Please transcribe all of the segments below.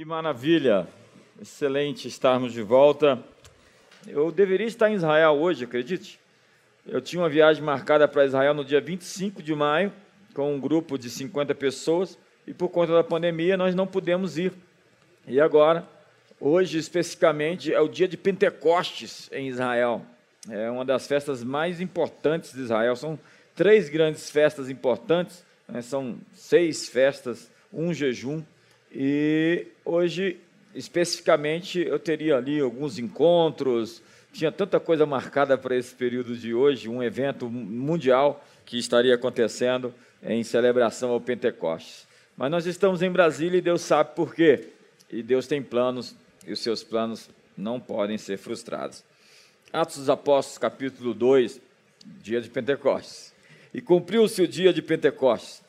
Que maravilha! Excelente estarmos de volta. Eu deveria estar em Israel hoje, acredite. Eu tinha uma viagem marcada para Israel no dia 25 de maio, com um grupo de 50 pessoas, e por conta da pandemia nós não pudemos ir. E agora, hoje especificamente, é o dia de Pentecostes em Israel. É uma das festas mais importantes de Israel. São três grandes festas importantes, né? são seis festas, um jejum e hoje, especificamente, eu teria ali alguns encontros, tinha tanta coisa marcada para esse período de hoje, um evento mundial que estaria acontecendo em celebração ao Pentecostes. Mas nós estamos em Brasília e Deus sabe por quê. E Deus tem planos e os seus planos não podem ser frustrados. Atos dos Apóstolos, capítulo 2, dia de Pentecostes. E cumpriu-se o dia de Pentecostes.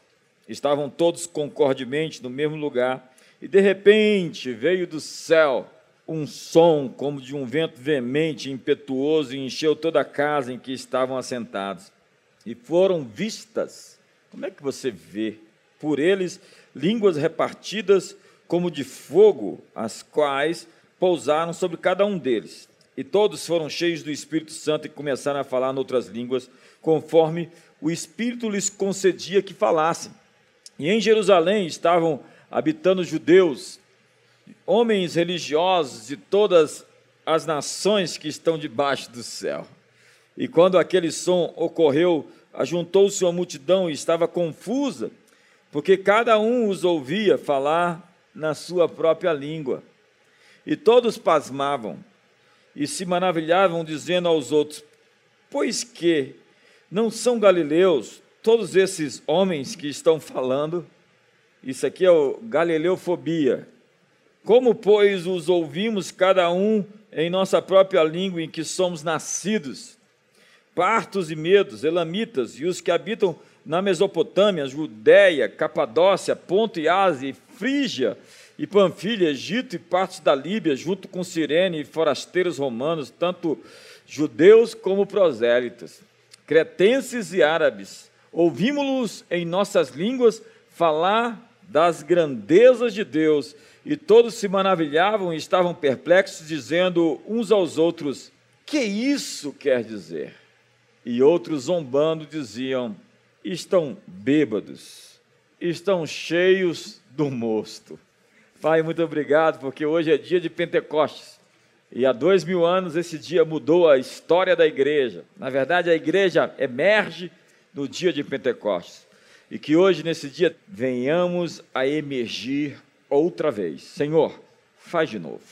Estavam todos concordemente no mesmo lugar e de repente veio do céu um som como de um vento veemente, impetuoso, e encheu toda a casa em que estavam assentados. E foram vistas, como é que você vê? Por eles, línguas repartidas como de fogo, as quais pousaram sobre cada um deles. E todos foram cheios do Espírito Santo e começaram a falar noutras línguas, conforme o Espírito lhes concedia que falassem. E em Jerusalém estavam habitando judeus, homens religiosos de todas as nações que estão debaixo do céu. E quando aquele som ocorreu, ajuntou-se uma multidão e estava confusa, porque cada um os ouvia falar na sua própria língua. E todos pasmavam e se maravilhavam, dizendo aos outros: Pois que não são galileus todos esses homens que estão falando? Isso aqui é o Galileofobia. Como, pois, os ouvimos cada um em nossa própria língua em que somos nascidos? Partos e medos, elamitas e os que habitam na Mesopotâmia, Judéia, Capadócia, Ponto e Ásia, Frígia e Panfilha, Egito e partes da Líbia, junto com Sirene e forasteiros romanos, tanto judeus como prosélitas, cretenses e árabes. Ouvimos-los em nossas línguas falar das grandezas de Deus, e todos se maravilhavam e estavam perplexos, dizendo uns aos outros: Que isso quer dizer? E outros, zombando, diziam: Estão bêbados, estão cheios do mosto. Pai, muito obrigado, porque hoje é dia de Pentecostes. E há dois mil anos esse dia mudou a história da igreja. Na verdade, a igreja emerge no dia de Pentecostes e que hoje, nesse dia, venhamos a emergir outra vez. Senhor, faz de novo,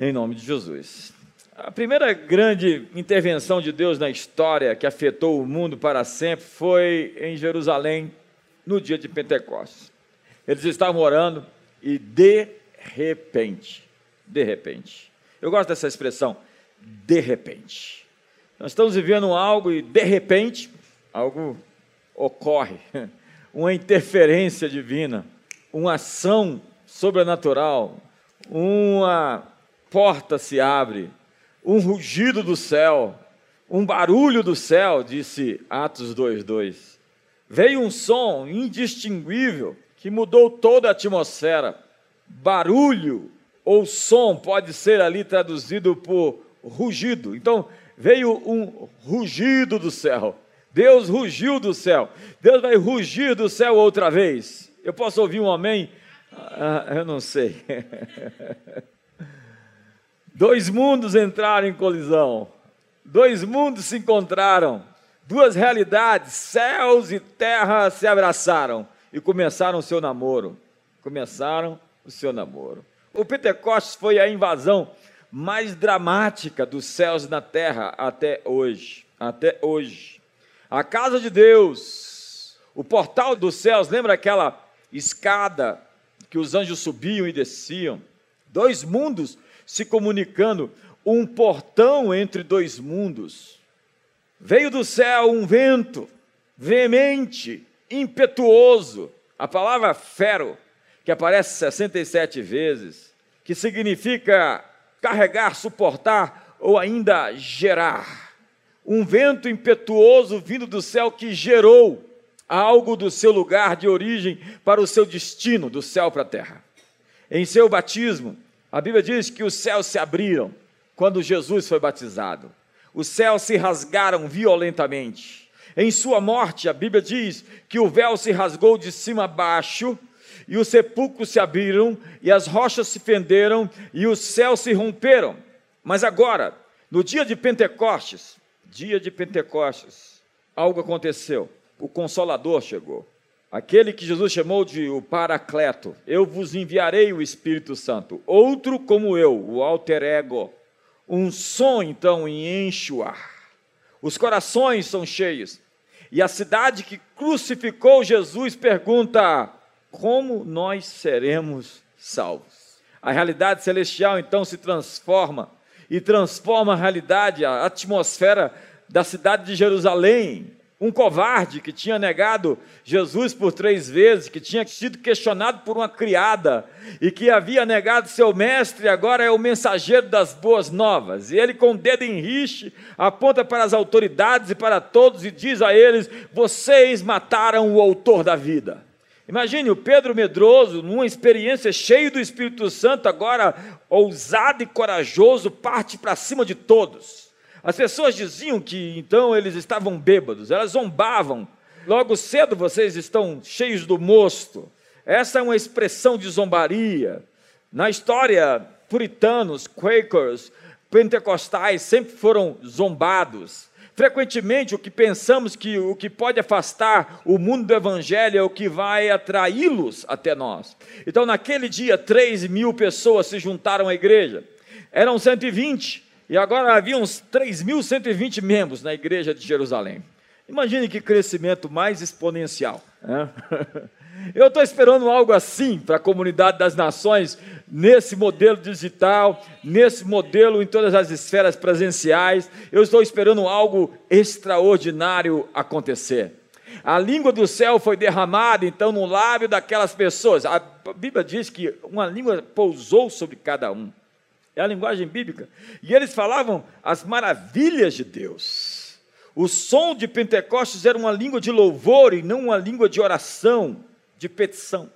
em nome de Jesus. A primeira grande intervenção de Deus na história que afetou o mundo para sempre foi em Jerusalém, no dia de Pentecostes. Eles estavam orando e de repente, de repente, eu gosto dessa expressão, de repente. Nós estamos vivendo algo e de repente algo ocorre. uma interferência divina, uma ação sobrenatural, uma porta se abre, um rugido do céu, um barulho do céu, disse Atos 2:2. Veio um som indistinguível que mudou toda a atmosfera. Barulho ou som pode ser ali traduzido por rugido. Então, veio um rugido do céu. Deus rugiu do céu. Deus vai rugir do céu outra vez. Eu posso ouvir um amém? Ah, eu não sei. Dois mundos entraram em colisão. Dois mundos se encontraram. Duas realidades, céus e terra, se abraçaram e começaram o seu namoro. Começaram o seu namoro. O Pentecostes foi a invasão mais dramática dos céus na terra até hoje. Até hoje. A casa de Deus, o portal dos céus, lembra aquela escada que os anjos subiam e desciam? Dois mundos se comunicando, um portão entre dois mundos. Veio do céu um vento veemente, impetuoso, a palavra fero, que aparece 67 vezes, que significa carregar, suportar ou ainda gerar um vento impetuoso vindo do céu que gerou algo do seu lugar de origem para o seu destino, do céu para a terra. em seu batismo. A Bíblia diz que os céus se abriram quando Jesus foi batizado. Os céus se rasgaram violentamente. Em sua morte, a Bíblia diz que o véu se rasgou de cima a baixo, e os sepulcros se abriram, e as rochas se fenderam, e os céus se romperam. Mas agora, no dia de Pentecostes, dia de Pentecostes, algo aconteceu. O Consolador chegou. Aquele que Jesus chamou de o Paracleto. Eu vos enviarei o Espírito Santo. Outro como eu, o alter ego. Um som então o ar. Os corações são cheios. E a cidade que crucificou Jesus pergunta: como nós seremos salvos? A realidade celestial então se transforma e transforma a realidade, a atmosfera da cidade de Jerusalém. Um covarde que tinha negado Jesus por três vezes, que tinha sido questionado por uma criada e que havia negado seu mestre, agora é o mensageiro das boas novas. E ele, com o dedo em riche, aponta para as autoridades e para todos e diz a eles: Vocês mataram o autor da vida. Imagine o Pedro medroso, numa experiência cheio do Espírito Santo, agora ousado e corajoso, parte para cima de todos. As pessoas diziam que então eles estavam bêbados, elas zombavam. Logo cedo vocês estão cheios do mosto. Essa é uma expressão de zombaria. Na história, puritanos, quakers, pentecostais sempre foram zombados. Frequentemente, o que pensamos que o que pode afastar o mundo do evangelho é o que vai atraí-los até nós. Então, naquele dia, 3 mil pessoas se juntaram à igreja. Eram 120. E agora havia uns 3.120 membros na igreja de Jerusalém. Imagine que crescimento mais exponencial. Né? Eu estou esperando algo assim para a comunidade das nações, nesse modelo digital, nesse modelo em todas as esferas presenciais. Eu estou esperando algo extraordinário acontecer. A língua do céu foi derramada, então, no lábio daquelas pessoas. A Bíblia diz que uma língua pousou sobre cada um é a linguagem bíblica. E eles falavam as maravilhas de Deus. O som de Pentecostes era uma língua de louvor e não uma língua de oração, de petição.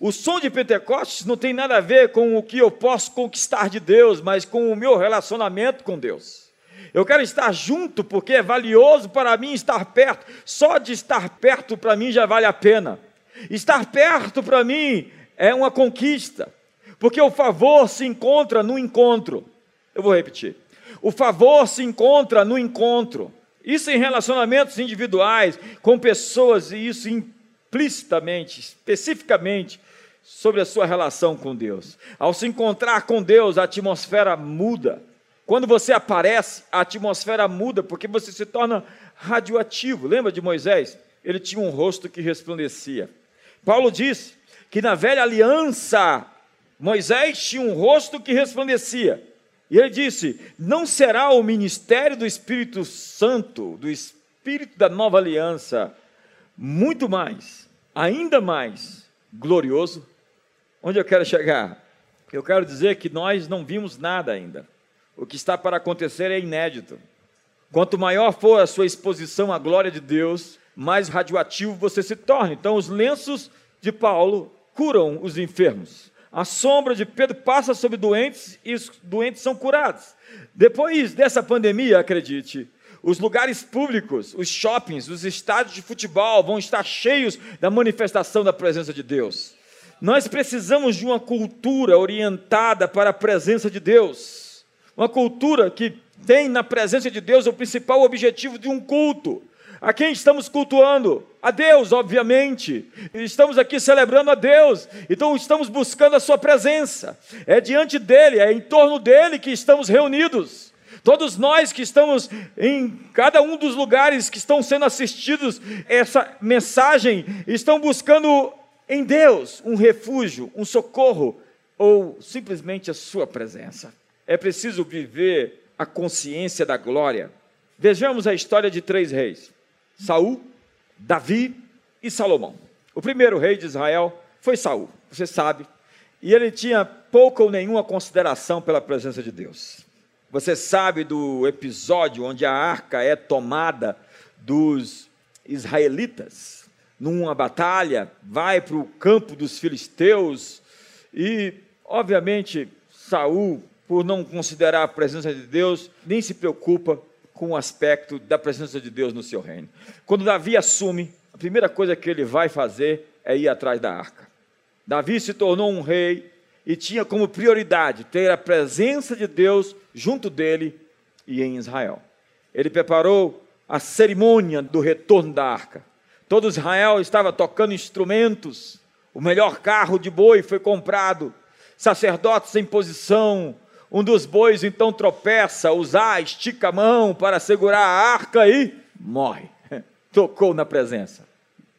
O som de Pentecostes não tem nada a ver com o que eu posso conquistar de Deus, mas com o meu relacionamento com Deus. Eu quero estar junto porque é valioso para mim estar perto. Só de estar perto para mim já vale a pena. Estar perto para mim é uma conquista. Porque o favor se encontra no encontro. Eu vou repetir. O favor se encontra no encontro. Isso em relacionamentos individuais, com pessoas, e isso implicitamente, especificamente, sobre a sua relação com Deus. Ao se encontrar com Deus, a atmosfera muda. Quando você aparece, a atmosfera muda, porque você se torna radioativo. Lembra de Moisés? Ele tinha um rosto que resplandecia. Paulo disse que na velha aliança Moisés tinha um rosto que resplandecia. E ele disse: Não será o ministério do Espírito Santo, do Espírito da nova aliança, muito mais, ainda mais glorioso? Onde eu quero chegar? Eu quero dizer que nós não vimos nada ainda. O que está para acontecer é inédito. Quanto maior for a sua exposição à glória de Deus, mais radioativo você se torna. Então, os lenços de Paulo curam os enfermos a sombra de Pedro passa sobre doentes e os doentes são curados. Depois dessa pandemia, acredite, os lugares públicos, os shoppings, os estádios de futebol vão estar cheios da manifestação da presença de Deus. Nós precisamos de uma cultura orientada para a presença de Deus. Uma cultura que tem na presença de Deus o principal objetivo de um culto. A quem estamos cultuando? A Deus, obviamente. Estamos aqui celebrando a Deus. Então estamos buscando a sua presença. É diante dele, é em torno dele que estamos reunidos. Todos nós que estamos em cada um dos lugares que estão sendo assistidos essa mensagem, estão buscando em Deus um refúgio, um socorro ou simplesmente a sua presença. É preciso viver a consciência da glória. Vejamos a história de três reis. Saul, Davi e Salomão. O primeiro rei de Israel foi Saul, você sabe, e ele tinha pouca ou nenhuma consideração pela presença de Deus. Você sabe do episódio onde a arca é tomada dos israelitas numa batalha, vai para o campo dos filisteus E, obviamente, Saul, por não considerar a presença de Deus, nem se preocupa com o aspecto da presença de Deus no seu reino. Quando Davi assume, a primeira coisa que ele vai fazer é ir atrás da arca. Davi se tornou um rei e tinha como prioridade ter a presença de Deus junto dele e em Israel. Ele preparou a cerimônia do retorno da arca. Todo Israel estava tocando instrumentos, o melhor carro de boi foi comprado, sacerdotes em posição, um dos bois então tropeça, usar, estica a mão para segurar a arca e morre. Tocou na presença.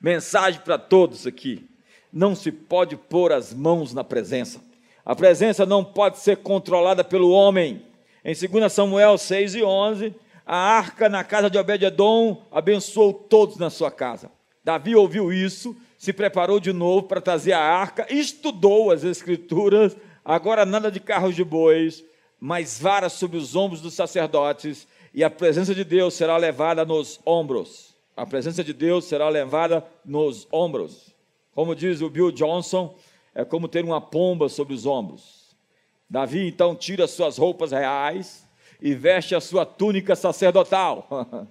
Mensagem para todos aqui: não se pode pôr as mãos na presença. A presença não pode ser controlada pelo homem. Em 2 Samuel 6 e 11, a arca na casa de Obed-Edom abençoou todos na sua casa. Davi ouviu isso, se preparou de novo para trazer a arca, estudou as escrituras, agora nada de carros de bois, mas varas sobre os ombros dos sacerdotes, e a presença de Deus será levada nos ombros. A presença de Deus será levada nos ombros. Como diz o Bill Johnson, é como ter uma pomba sobre os ombros. Davi então tira suas roupas reais e veste a sua túnica sacerdotal.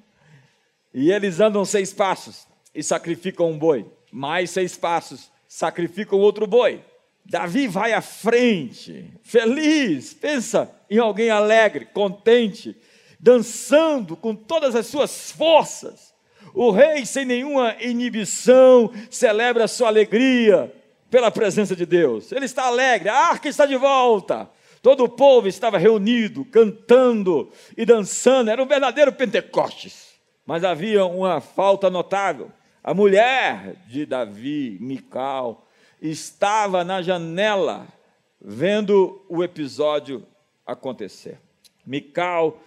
e eles andam seis passos e sacrificam um boi. Mais seis passos, sacrificam outro boi. Davi vai à frente, feliz, pensa em alguém alegre, contente, dançando com todas as suas forças. O rei, sem nenhuma inibição, celebra sua alegria pela presença de Deus. Ele está alegre, a arca está de volta. Todo o povo estava reunido, cantando e dançando. Era um verdadeiro Pentecostes. Mas havia uma falta notável. A mulher de Davi, Mical, estava na janela vendo o episódio acontecer. Mical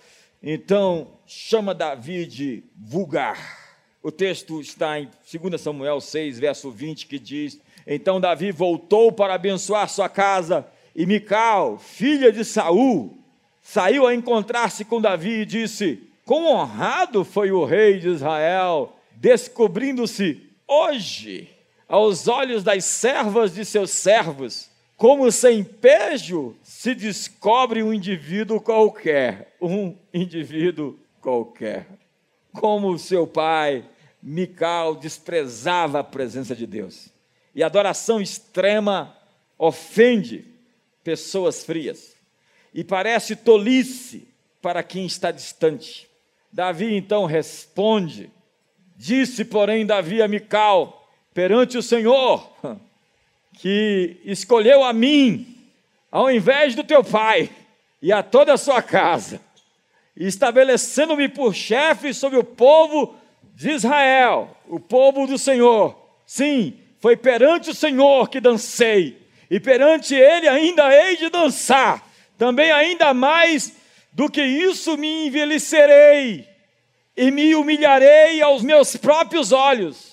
então chama Davi de vulgar. O texto está em 2 Samuel 6, verso 20, que diz: Então Davi voltou para abençoar sua casa, e Mical, filha de Saul, saiu a encontrar-se com Davi e disse: Quão honrado foi o rei de Israel, descobrindo-se hoje aos olhos das servas de seus servos, como sem pejo se descobre um indivíduo qualquer, um indivíduo qualquer. Como seu pai, Mical, desprezava a presença de Deus. E adoração extrema ofende pessoas frias. E parece tolice para quem está distante. Davi então responde: Disse, porém, Davi a Mical: perante o Senhor, que escolheu a mim, ao invés do teu pai, e a toda a sua casa, estabelecendo-me por chefe sobre o povo de Israel, o povo do Senhor. Sim, foi perante o Senhor que dancei, e perante ele ainda hei de dançar, também ainda mais do que isso me envelhecerei, e me humilharei aos meus próprios olhos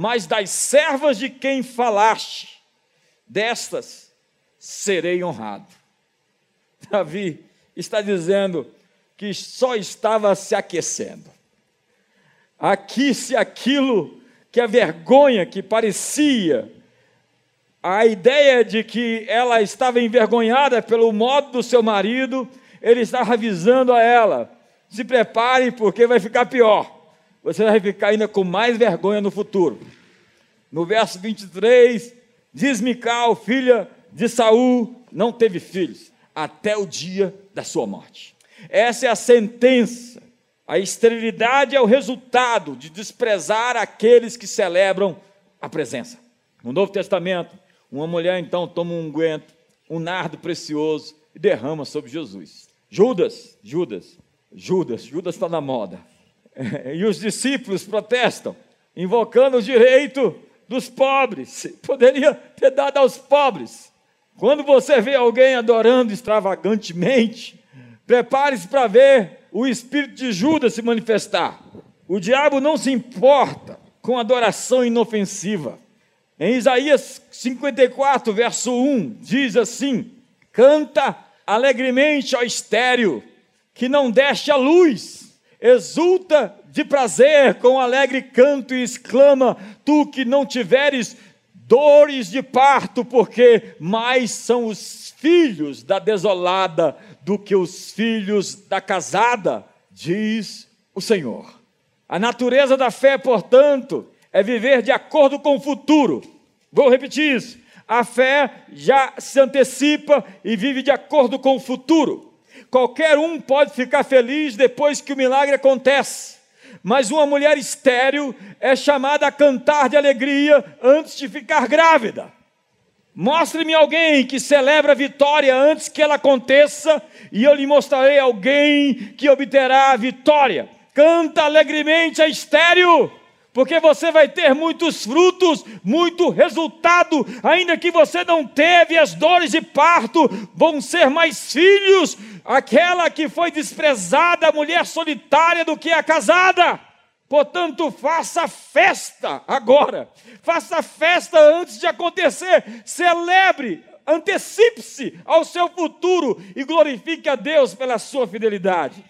mas das servas de quem falaste, destas serei honrado. Davi está dizendo que só estava se aquecendo. Aqui, se aquilo que a vergonha que parecia, a ideia de que ela estava envergonhada pelo modo do seu marido, ele estava avisando a ela: se prepare, porque vai ficar pior você vai ficar ainda com mais vergonha no futuro. No verso 23, diz Mical, filha de Saul, não teve filhos, até o dia da sua morte. Essa é a sentença. A esterilidade é o resultado de desprezar aqueles que celebram a presença. No Novo Testamento, uma mulher então toma um unguento, um nardo precioso e derrama sobre Jesus. Judas, Judas, Judas, Judas está na moda. E os discípulos protestam, invocando o direito dos pobres. Poderia ter dado aos pobres. Quando você vê alguém adorando extravagantemente, prepare-se para ver o espírito de Judas se manifestar. O diabo não se importa com adoração inofensiva. Em Isaías 54, verso 1, diz assim: Canta alegremente, ó estéreo, que não deste a luz exulta de prazer com alegre canto e exclama: Tu que não tiveres dores de parto, porque mais são os filhos da desolada do que os filhos da casada, diz o Senhor. A natureza da fé, portanto, é viver de acordo com o futuro. Vou repetir isso. A fé já se antecipa e vive de acordo com o futuro. Qualquer um pode ficar feliz depois que o milagre acontece, mas uma mulher estéril é chamada a cantar de alegria antes de ficar grávida. Mostre-me alguém que celebra a vitória antes que ela aconteça, e eu lhe mostrarei alguém que obterá a vitória. Canta alegremente a estéreo, porque você vai ter muitos frutos, muito resultado, ainda que você não teve as dores de parto, vão ser mais filhos. Aquela que foi desprezada, a mulher solitária, do que a casada. Portanto, faça festa agora, faça festa antes de acontecer, celebre, antecipe-se ao seu futuro e glorifique a Deus pela sua fidelidade.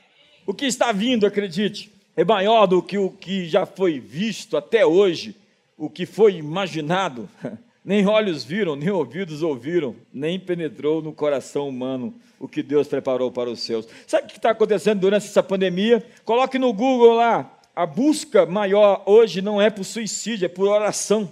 O que está vindo, acredite, é maior do que o que já foi visto até hoje, o que foi imaginado. Nem olhos viram, nem ouvidos ouviram, nem penetrou no coração humano o que Deus preparou para os seus. Sabe o que está acontecendo durante essa pandemia? Coloque no Google lá. A busca maior hoje não é por suicídio, é por oração.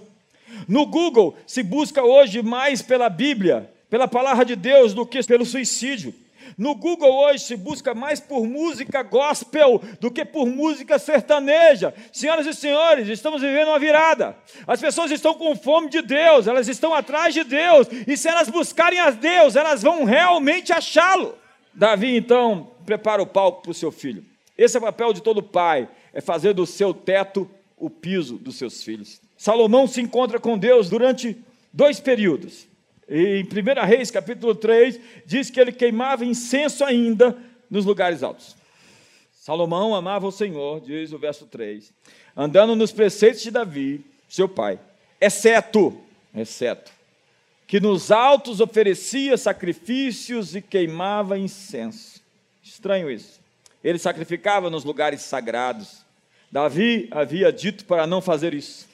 No Google se busca hoje mais pela Bíblia, pela palavra de Deus, do que pelo suicídio. No Google hoje se busca mais por música gospel do que por música sertaneja. Senhoras e senhores, estamos vivendo uma virada. As pessoas estão com fome de Deus, elas estão atrás de Deus, e se elas buscarem a Deus, elas vão realmente achá-lo. Davi então prepara o palco para o seu filho. Esse é o papel de todo pai, é fazer do seu teto o piso dos seus filhos. Salomão se encontra com Deus durante dois períodos. Em 1 Reis, capítulo 3, diz que ele queimava incenso ainda nos lugares altos. Salomão amava o Senhor, diz o verso 3, andando nos preceitos de Davi, seu pai, exceto, exceto, que nos altos oferecia sacrifícios e queimava incenso. Estranho isso. Ele sacrificava nos lugares sagrados. Davi havia dito para não fazer isso.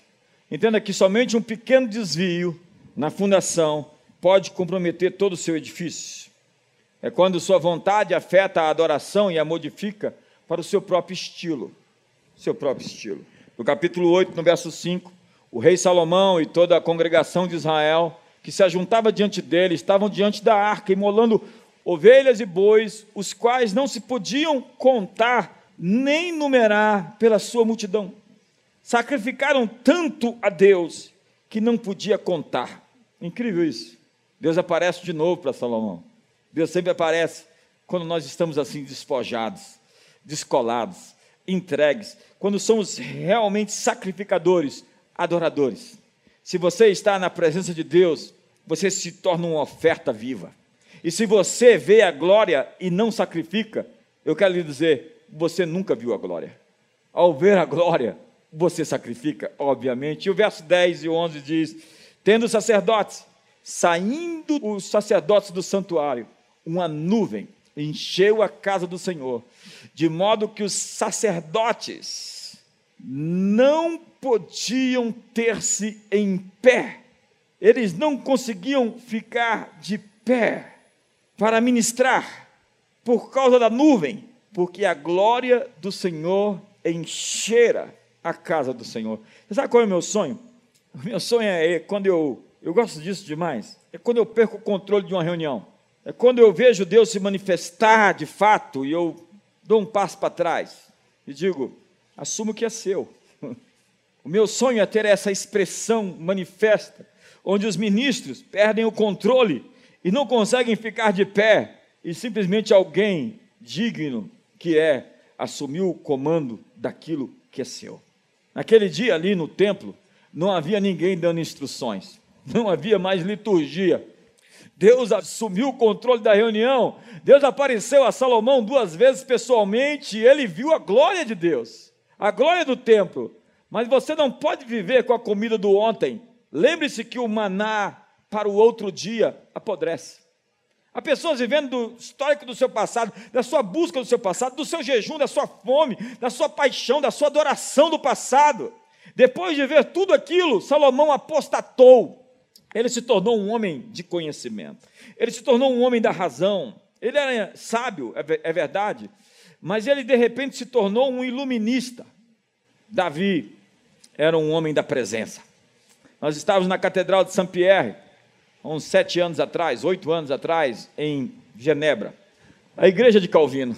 Entenda que somente um pequeno desvio na fundação pode comprometer todo o seu edifício. É quando sua vontade afeta a adoração e a modifica para o seu próprio estilo. Seu próprio estilo. No capítulo 8, no verso 5, o rei Salomão e toda a congregação de Israel, que se ajuntava diante dele, estavam diante da arca, imolando ovelhas e bois, os quais não se podiam contar nem numerar pela sua multidão. Sacrificaram tanto a Deus que não podia contar. Incrível isso. Deus aparece de novo para Salomão. Deus sempre aparece quando nós estamos assim despojados, descolados, entregues, quando somos realmente sacrificadores, adoradores. Se você está na presença de Deus, você se torna uma oferta viva. E se você vê a glória e não sacrifica, eu quero lhe dizer, você nunca viu a glória. Ao ver a glória, você sacrifica, obviamente. E o verso 10 e 11 diz: Tendo sacerdotes saindo os sacerdotes do santuário, uma nuvem encheu a casa do Senhor, de modo que os sacerdotes não podiam ter-se em pé, eles não conseguiam ficar de pé para ministrar por causa da nuvem, porque a glória do Senhor enchera a casa do Senhor. Você sabe qual é o meu sonho? O meu sonho é quando eu eu gosto disso demais. É quando eu perco o controle de uma reunião. É quando eu vejo Deus se manifestar de fato e eu dou um passo para trás e digo: assumo que é seu. O meu sonho é ter essa expressão manifesta, onde os ministros perdem o controle e não conseguem ficar de pé e simplesmente alguém digno que é assumiu o comando daquilo que é seu. Naquele dia ali no templo, não havia ninguém dando instruções não havia mais liturgia. Deus assumiu o controle da reunião. Deus apareceu a Salomão duas vezes pessoalmente e ele viu a glória de Deus, a glória do templo. Mas você não pode viver com a comida do ontem. Lembre-se que o maná para o outro dia apodrece. Há pessoas vivendo do histórico do seu passado, da sua busca do seu passado, do seu jejum, da sua fome, da sua paixão, da sua adoração do passado. Depois de ver tudo aquilo, Salomão apostatou Ele se tornou um homem de conhecimento. Ele se tornou um homem da razão. Ele era sábio, é, é verdade, mas ele de repente se tornou um iluminista. Davi era um homem da presença. Nós estávamos na Catedral de Saint-Pierre, há uns sete anos atrás, oito anos atrás, em Genebra, a igreja de Calvino,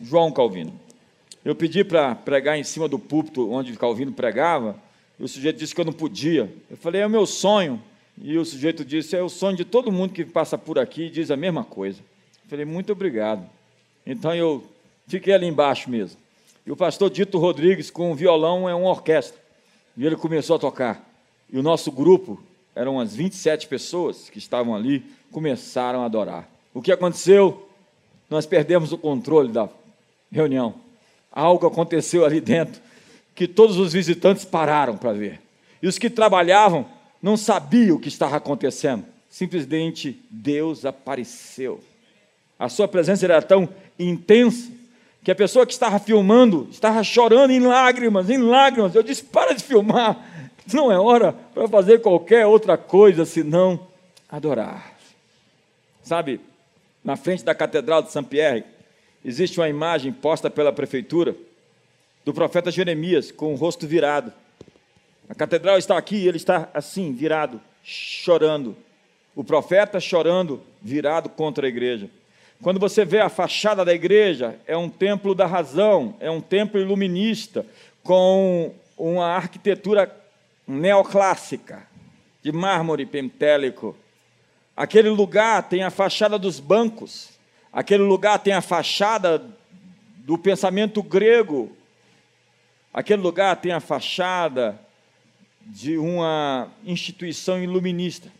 João Calvino. Eu pedi para pregar em cima do púlpito onde Calvino pregava, e o sujeito disse que eu não podia. Eu falei, é o meu sonho. E o sujeito disse, é o sonho de todo mundo que passa por aqui e diz a mesma coisa. Eu falei, muito obrigado. Então eu fiquei ali embaixo mesmo. E o pastor Dito Rodrigues, com um violão, é uma orquestra. E ele começou a tocar. E o nosso grupo, eram umas 27 pessoas que estavam ali, começaram a adorar. O que aconteceu? Nós perdemos o controle da reunião algo aconteceu ali dentro que todos os visitantes pararam para ver. E os que trabalhavam não sabiam o que estava acontecendo. Simplesmente Deus apareceu. A sua presença era tão intensa que a pessoa que estava filmando estava chorando em lágrimas, em lágrimas. Eu disse: para de filmar, não é hora para fazer qualquer outra coisa senão adorar. Sabe, na frente da Catedral de Saint-Pierre, existe uma imagem posta pela prefeitura do profeta Jeremias com o rosto virado. A catedral está aqui e ele está assim, virado, chorando. O profeta chorando, virado contra a igreja. Quando você vê a fachada da igreja, é um templo da razão, é um templo iluminista, com uma arquitetura neoclássica, de mármore pentélico. Aquele lugar tem a fachada dos bancos, Aquele lugar tem a fachada do pensamento grego. Aquele lugar tem a fachada de uma instituição iluminista,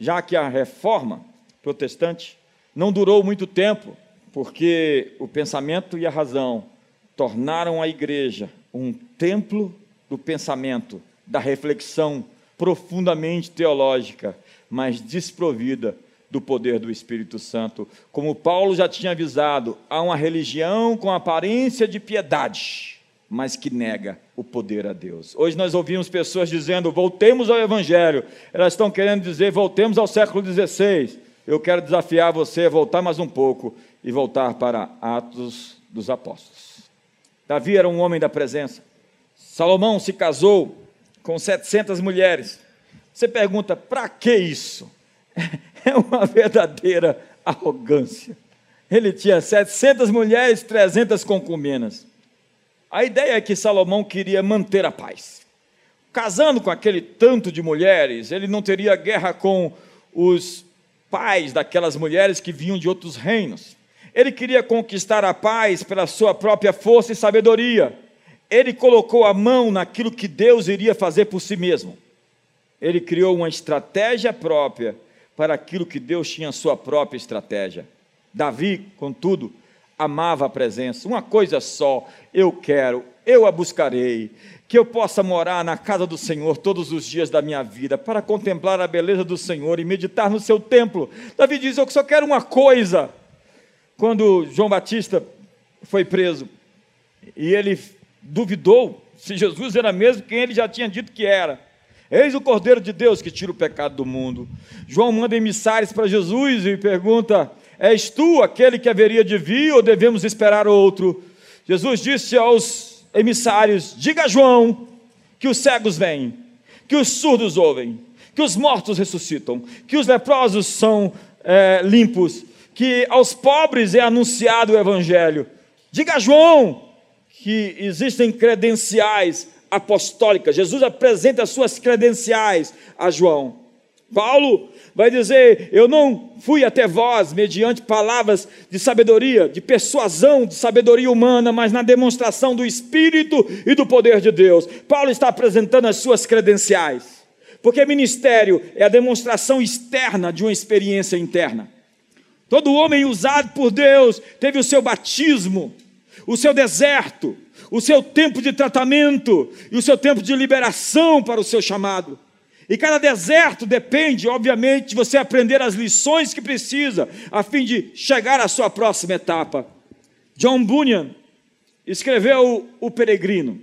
já que a reforma protestante não durou muito tempo, porque o pensamento e a razão tornaram a igreja um templo do pensamento, da reflexão profundamente teológica, mas desprovida do poder do Espírito Santo. Como Paulo já tinha avisado, há uma religião com aparência de piedade, mas que nega o poder a Deus. Hoje nós ouvimos pessoas dizendo: voltemos ao Evangelho. Elas estão querendo dizer: voltemos ao século XVI. Eu quero desafiar você a voltar mais um pouco e voltar para Atos dos Apóstolos. Davi era um homem da presença. Salomão se casou com 700 mulheres. Você pergunta: para que isso? é uma verdadeira arrogância. Ele tinha 700 mulheres, 300 concubinas. A ideia é que Salomão queria manter a paz. Casando com aquele tanto de mulheres, ele não teria guerra com os pais daquelas mulheres que vinham de outros reinos. Ele queria conquistar a paz pela sua própria força e sabedoria. Ele colocou a mão naquilo que Deus iria fazer por si mesmo. Ele criou uma estratégia própria para aquilo que Deus tinha sua própria estratégia. Davi, contudo, amava a presença. Uma coisa só, eu quero, eu a buscarei, que eu possa morar na casa do Senhor todos os dias da minha vida, para contemplar a beleza do Senhor e meditar no seu templo. Davi diz: Eu só quero uma coisa. Quando João Batista foi preso e ele duvidou se Jesus era mesmo quem ele já tinha dito que era. Eis o Cordeiro de Deus que tira o pecado do mundo. João manda emissários para Jesus e pergunta: És tu aquele que haveria de vir ou devemos esperar outro? Jesus disse aos emissários: Diga a João que os cegos vêm, que os surdos ouvem, que os mortos ressuscitam, que os leprosos são é, limpos, que aos pobres é anunciado o Evangelho. Diga a João que existem credenciais apostólica. Jesus apresenta as suas credenciais a João. Paulo vai dizer: Eu não fui até vós mediante palavras de sabedoria, de persuasão, de sabedoria humana, mas na demonstração do Espírito e do poder de Deus. Paulo está apresentando as suas credenciais, porque ministério é a demonstração externa de uma experiência interna. Todo homem usado por Deus teve o seu batismo, o seu deserto, o seu tempo de tratamento e o seu tempo de liberação para o seu chamado. E cada deserto depende, obviamente, de você aprender as lições que precisa a fim de chegar à sua próxima etapa. John Bunyan escreveu O Peregrino.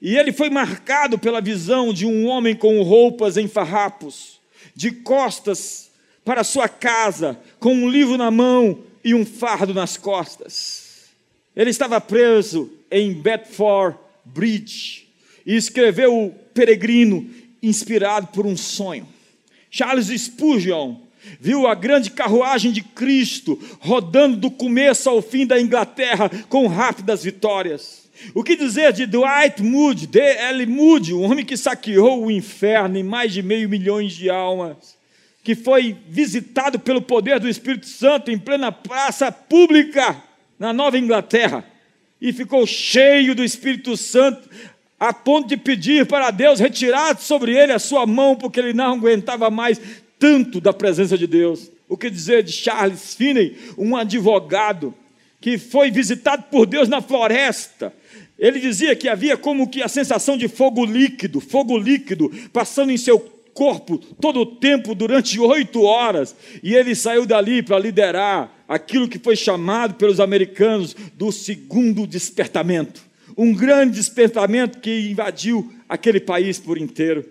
E ele foi marcado pela visão de um homem com roupas em farrapos, de costas para sua casa, com um livro na mão e um fardo nas costas. Ele estava preso em Bedford Bridge e escreveu o Peregrino, inspirado por um sonho. Charles Spurgeon viu a grande carruagem de Cristo rodando do começo ao fim da Inglaterra com rápidas vitórias. O que dizer de Dwight Moody, D.L. Moody, um homem que saqueou o inferno em mais de meio milhão de almas, que foi visitado pelo poder do Espírito Santo em plena praça pública na Nova Inglaterra e ficou cheio do Espírito Santo a ponto de pedir para Deus retirar sobre ele a sua mão, porque ele não aguentava mais tanto da presença de Deus. O que dizer de Charles Finney, um advogado que foi visitado por Deus na floresta. Ele dizia que havia como que a sensação de fogo líquido, fogo líquido, passando em seu corpo todo o tempo durante oito horas. E ele saiu dali para liderar aquilo que foi chamado pelos americanos do segundo despertamento. Um grande despertamento que invadiu aquele país por inteiro.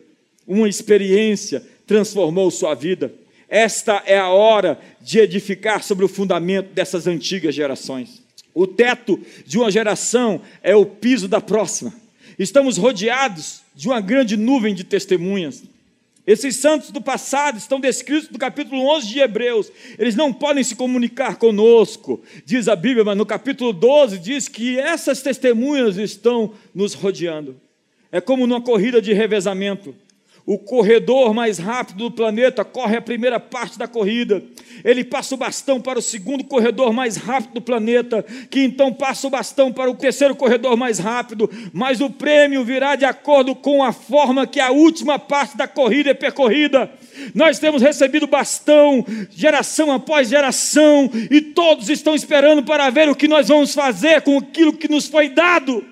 Uma experiência transformou sua vida. Esta é a hora de edificar sobre o fundamento dessas antigas gerações. O teto de uma geração é o piso da próxima. Estamos rodeados de uma grande nuvem de testemunhas. Esses santos do passado estão descritos no capítulo 11 de Hebreus. Eles não podem se comunicar conosco, diz a Bíblia, mas no capítulo 12 diz que essas testemunhas estão nos rodeando. É como numa corrida de revezamento. O corredor mais rápido do planeta corre a primeira parte da corrida. Ele passa o bastão para o segundo corredor mais rápido do planeta, que então passa o bastão para o terceiro corredor mais rápido, mas o prêmio virá de acordo com a forma que a última parte da corrida é percorrida. Nós temos recebido bastão, geração após geração, e todos estão esperando para ver o que nós vamos fazer com aquilo que nos foi dado.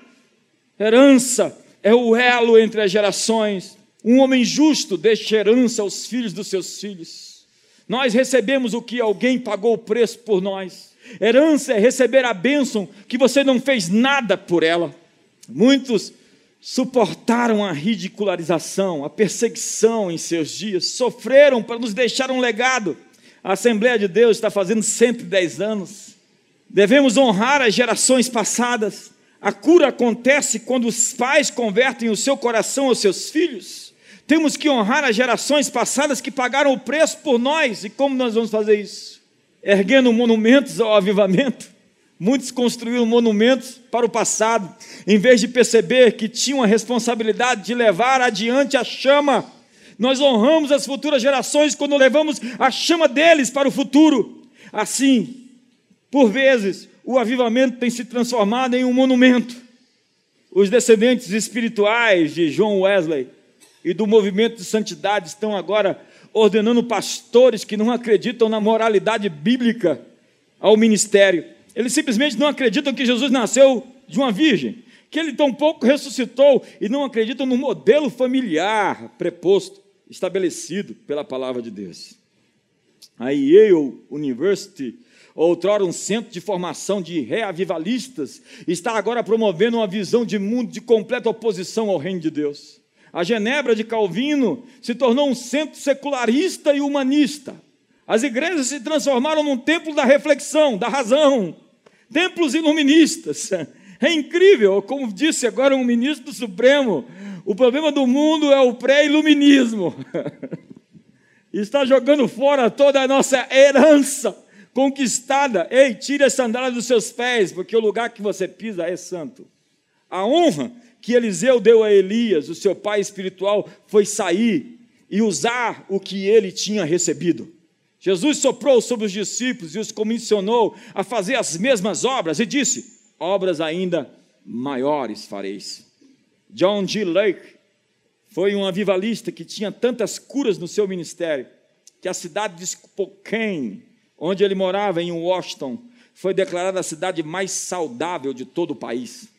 Herança é o elo entre as gerações. Um homem justo deixa herança aos filhos dos seus filhos. Nós recebemos o que alguém pagou o preço por nós. Herança é receber a bênção que você não fez nada por ela. Muitos suportaram a ridicularização, a perseguição em seus dias, sofreram para nos deixar um legado. A Assembleia de Deus está fazendo 110 anos. Devemos honrar as gerações passadas. A cura acontece quando os pais convertem o seu coração aos seus filhos. Temos que honrar as gerações passadas que pagaram o preço por nós. E como nós vamos fazer isso? Erguendo monumentos ao avivamento. Muitos construíram monumentos para o passado, em vez de perceber que tinham a responsabilidade de levar adiante a chama. Nós honramos as futuras gerações quando levamos a chama deles para o futuro. Assim, por vezes, o avivamento tem se transformado em um monumento. Os descendentes espirituais de John Wesley e do movimento de santidade estão agora ordenando pastores que não acreditam na moralidade bíblica ao ministério. Eles simplesmente não acreditam que Jesus nasceu de uma virgem, que ele tampouco ressuscitou e não acreditam no modelo familiar preposto, estabelecido pela palavra de Deus. A Yale University, outrora um centro de formação de reavivalistas, está agora promovendo uma visão de mundo de completa oposição ao reino de Deus. A Genebra de Calvino se tornou um centro secularista e humanista. As igrejas se transformaram num templo da reflexão, da razão, templos iluministas. É incrível, como disse agora um ministro do Supremo, o problema do mundo é o pré-iluminismo. Está jogando fora toda a nossa herança conquistada. Ei, tire a sandália dos seus pés, porque o lugar que você pisa é santo. A honra que Eliseu deu a Elias, o seu pai espiritual, foi sair e usar o que ele tinha recebido. Jesus soprou sobre os discípulos e os comissionou a fazer as mesmas obras e disse: Obras ainda maiores fareis. John G. Lake foi um avivalista que tinha tantas curas no seu ministério que a cidade de Spokane, onde ele morava em Washington, foi declarada a cidade mais saudável de todo o país.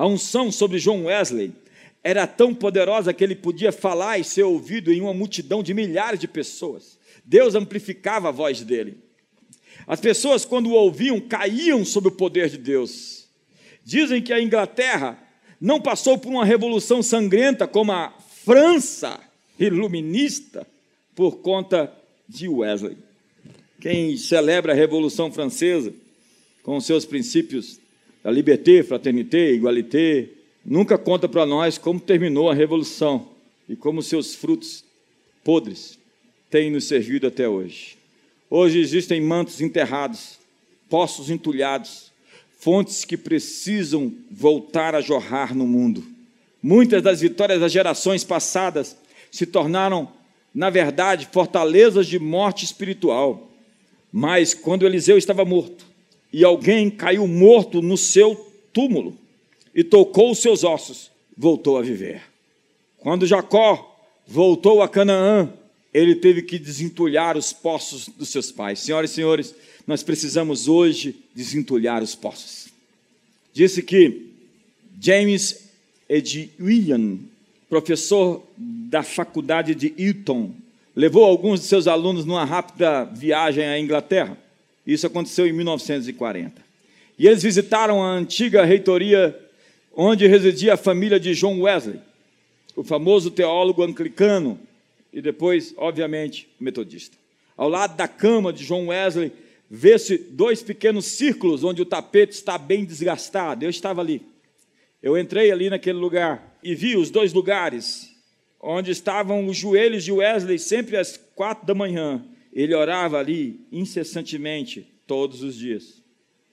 A unção sobre John Wesley era tão poderosa que ele podia falar e ser ouvido em uma multidão de milhares de pessoas. Deus amplificava a voz dele. As pessoas, quando o ouviam, caíam sob o poder de Deus. Dizem que a Inglaterra não passou por uma revolução sangrenta como a França iluminista, por conta de Wesley. Quem celebra a Revolução Francesa com seus princípios da liberté, fraternité, igualité, nunca conta para nós como terminou a Revolução e como seus frutos podres têm nos servido até hoje. Hoje existem mantos enterrados, poços entulhados, fontes que precisam voltar a jorrar no mundo. Muitas das vitórias das gerações passadas se tornaram, na verdade, fortalezas de morte espiritual. Mas quando Eliseu estava morto e alguém caiu morto no seu túmulo e tocou os seus ossos, voltou a viver. Quando Jacó voltou a Canaã, ele teve que desentulhar os poços dos seus pais. Senhoras e senhores, nós precisamos hoje desentulhar os poços. Disse que James Edwin, professor da faculdade de Eton, levou alguns de seus alunos numa rápida viagem à Inglaterra. Isso aconteceu em 1940. E eles visitaram a antiga reitoria onde residia a família de John Wesley, o famoso teólogo anglicano e depois, obviamente, metodista. Ao lado da cama de John Wesley, vê-se dois pequenos círculos onde o tapete está bem desgastado. Eu estava ali. Eu entrei ali naquele lugar e vi os dois lugares onde estavam os joelhos de Wesley sempre às quatro da manhã. Ele orava ali incessantemente todos os dias.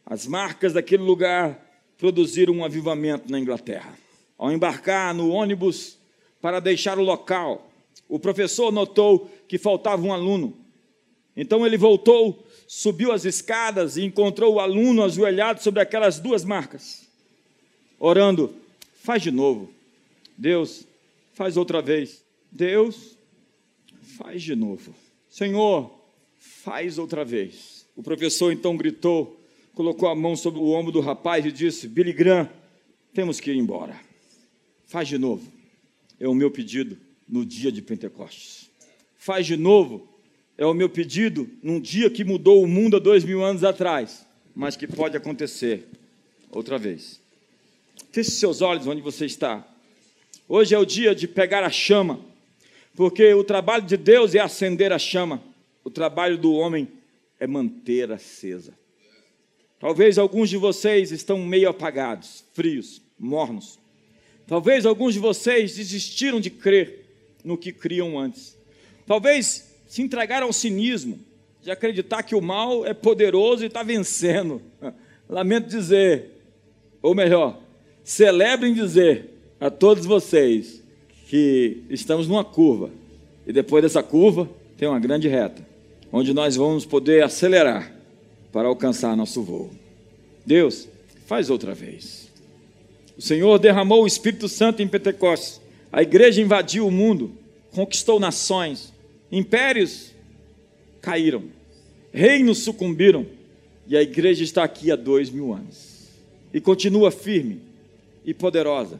As marcas daquele lugar produziram um avivamento na Inglaterra. Ao embarcar no ônibus para deixar o local, o professor notou que faltava um aluno. Então ele voltou, subiu as escadas e encontrou o aluno ajoelhado sobre aquelas duas marcas, orando: Faz de novo. Deus, faz outra vez. Deus, faz de novo. Senhor, faz outra vez. O professor então gritou, colocou a mão sobre o ombro do rapaz e disse: Billy Graham, temos que ir embora. Faz de novo. É o meu pedido no dia de Pentecostes. Faz de novo, é o meu pedido num dia que mudou o mundo há dois mil anos atrás, mas que pode acontecer outra vez. Feche seus olhos onde você está. Hoje é o dia de pegar a chama, porque o trabalho de Deus é acender a chama, o trabalho do homem é manter acesa. Talvez alguns de vocês estão meio apagados, frios, mornos. Talvez alguns de vocês desistiram de crer no que criam antes. Talvez se entregaram ao cinismo, de acreditar que o mal é poderoso e está vencendo. Lamento dizer, ou melhor, celebrem dizer a todos vocês que estamos numa curva e depois dessa curva tem uma grande reta, onde nós vamos poder acelerar para alcançar nosso voo. Deus, faz outra vez. O Senhor derramou o Espírito Santo em Pentecostes a igreja invadiu o mundo, conquistou nações, impérios caíram, reinos sucumbiram, e a igreja está aqui há dois mil anos e continua firme e poderosa.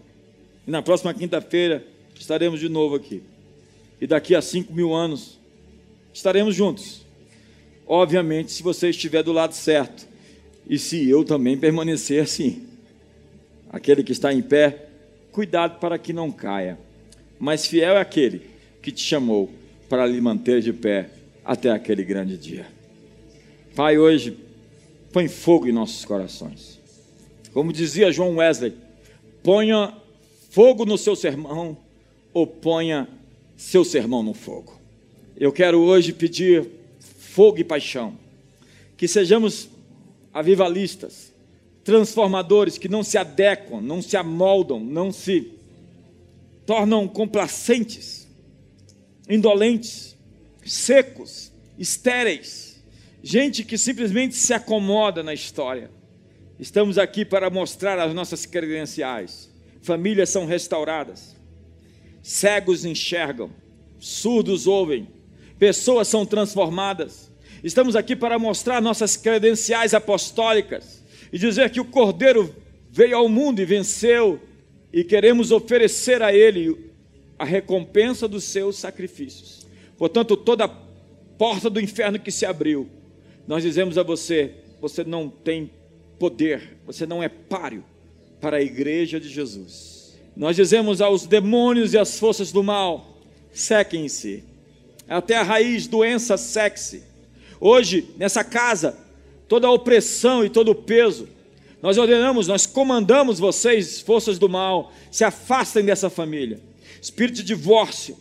E na próxima quinta-feira estaremos de novo aqui. E daqui a cinco mil anos estaremos juntos. Obviamente, se você estiver do lado certo e se eu também permanecer assim. Aquele que está em pé cuidado para que não caia. Mas fiel é aquele que te chamou para lhe manter de pé até aquele grande dia. Pai, hoje, põe fogo em nossos corações. Como dizia João Wesley, ponha fogo no seu sermão ou ponha seu sermão no fogo. Eu quero hoje pedir fogo e paixão, que sejamos avivalistas, transformadores que não se adequam, não se amoldam, não se tornam complacentes, indolentes, secos, estéreis, gente que simplesmente se acomoda na história. Estamos aqui para mostrar as nossas credenciais. Famílias são restauradas, cegos enxergam, surdos ouvem, pessoas são transformadas. Estamos aqui para mostrar nossas credenciais apostólicas e dizer que o Cordeiro veio ao mundo e venceu, e queremos oferecer a Ele a recompensa dos seus sacrifícios. Portanto, toda porta do inferno que se abriu, nós dizemos a você: você não tem poder, você não é páreo para a igreja de Jesus. Nós dizemos aos demônios e às forças do mal: sequem-se, até a raiz, doença sexy. Hoje, nessa casa, toda a opressão e todo o peso, nós ordenamos, nós comandamos vocês, forças do mal, se afastem dessa família. Espírito de divórcio,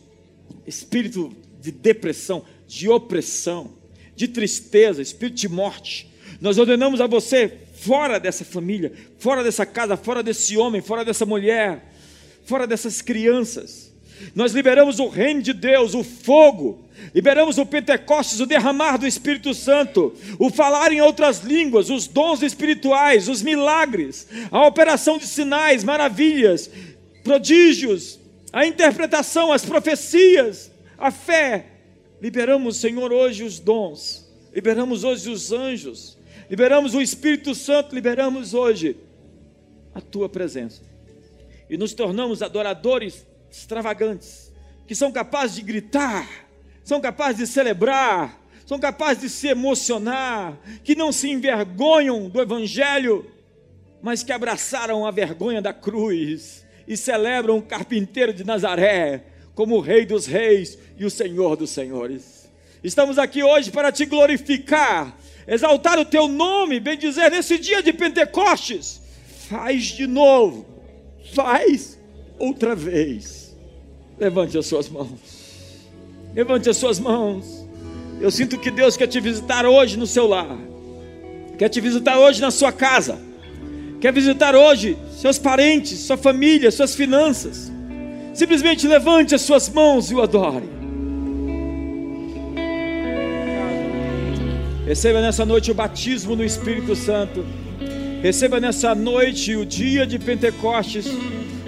espírito de depressão, de opressão, de tristeza, espírito de morte. Nós ordenamos a você fora dessa família, fora dessa casa, fora desse homem, fora dessa mulher, fora dessas crianças. Nós liberamos o reino de Deus, o fogo, liberamos o Pentecostes, o derramar do Espírito Santo, o falar em outras línguas, os dons espirituais, os milagres, a operação de sinais, maravilhas, prodígios, a interpretação, as profecias, a fé. Liberamos, Senhor, hoje os dons, liberamos hoje os anjos, liberamos o Espírito Santo, liberamos hoje a tua presença. E nos tornamos adoradores extravagantes, que são capazes de gritar, são capazes de celebrar, são capazes de se emocionar, que não se envergonham do Evangelho, mas que abraçaram a vergonha da cruz e celebram o carpinteiro de Nazaré como o Rei dos Reis e o Senhor dos Senhores. Estamos aqui hoje para te glorificar, exaltar o teu nome, bem dizer, nesse dia de Pentecostes. Faz de novo, faz outra vez. Levante as suas mãos. Levante as suas mãos. Eu sinto que Deus quer te visitar hoje no seu lar. Quer te visitar hoje na sua casa. Quer visitar hoje seus parentes, sua família, suas finanças. Simplesmente levante as suas mãos e o adore. Receba nessa noite o batismo no Espírito Santo. Receba nessa noite, o dia de Pentecostes,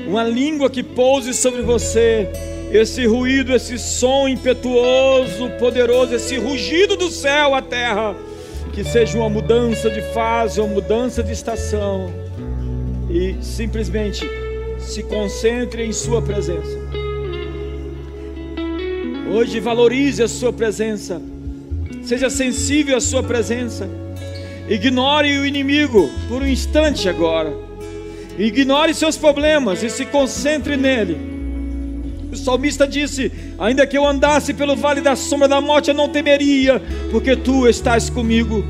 uma língua que pouse sobre você, esse ruído, esse som impetuoso, poderoso, esse rugido do céu à terra, que seja uma mudança de fase, uma mudança de estação, e simplesmente se concentre em Sua presença. Hoje valorize a Sua presença, seja sensível à Sua presença, ignore o inimigo por um instante agora Ignore seus problemas e se concentre nele. O salmista disse: Ainda que eu andasse pelo vale da sombra da morte, eu não temeria, porque tu estás comigo.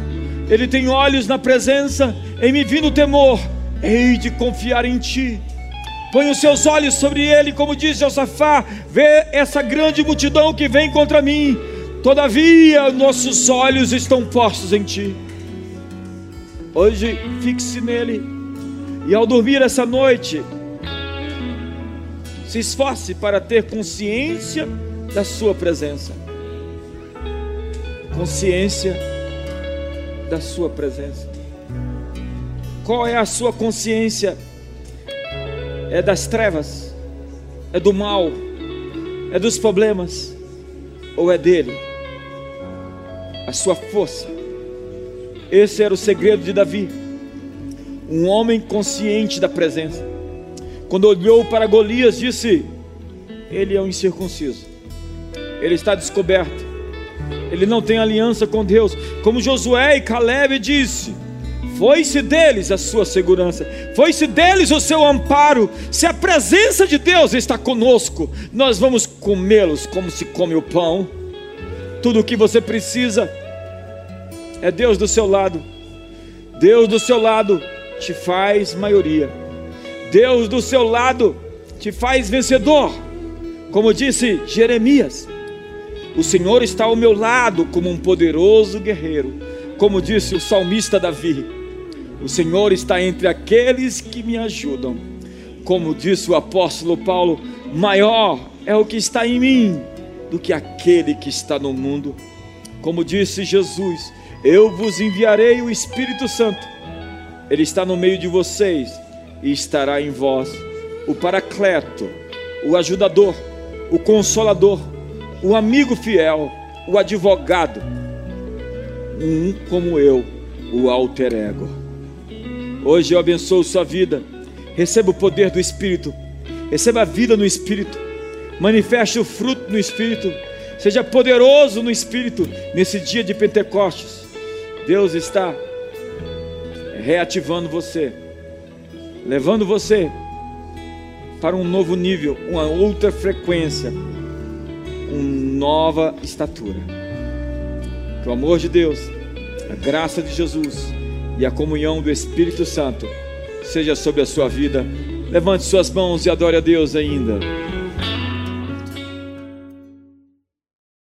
Ele tem olhos na presença, em me vindo temor, hei de confiar em ti. Põe os seus olhos sobre ele, como diz Josafá, vê essa grande multidão que vem contra mim. Todavia, nossos olhos estão postos em ti. Hoje, fixe nele e ao dormir essa noite, se esforce para ter consciência da Sua presença. Consciência da Sua presença. Qual é a sua consciência? É das trevas? É do mal? É dos problemas? Ou é dele? A sua força. Esse era o segredo de Davi um homem consciente da presença. Quando olhou para Golias, disse: Ele é um incircunciso, ele está descoberto, ele não tem aliança com Deus. Como Josué e Caleb disse: Foi-se deles a sua segurança, foi-se deles o seu amparo. Se a presença de Deus está conosco, nós vamos comê-los como se come o pão. Tudo o que você precisa é Deus do seu lado. Deus do seu lado te faz maioria. Deus do seu lado te faz vencedor. Como disse Jeremias, o Senhor está ao meu lado como um poderoso guerreiro. Como disse o salmista Davi, o Senhor está entre aqueles que me ajudam. Como disse o apóstolo Paulo, maior é o que está em mim do que aquele que está no mundo. Como disse Jesus, eu vos enviarei o Espírito Santo ele está no meio de vocês e estará em vós. O Paracleto, o ajudador, o consolador, o amigo fiel, o advogado, um como eu, o alter ego. Hoje eu abençoo sua vida. Receba o poder do Espírito. Receba a vida no Espírito. Manifeste o fruto no Espírito. Seja poderoso no Espírito nesse dia de Pentecostes. Deus está reativando você, levando você para um novo nível, uma outra frequência. uma nova estatura. Que o amor de Deus, a graça de Jesus e a comunhão do Espírito Santo seja sobre a sua vida. Levante suas mãos e adore a Deus ainda.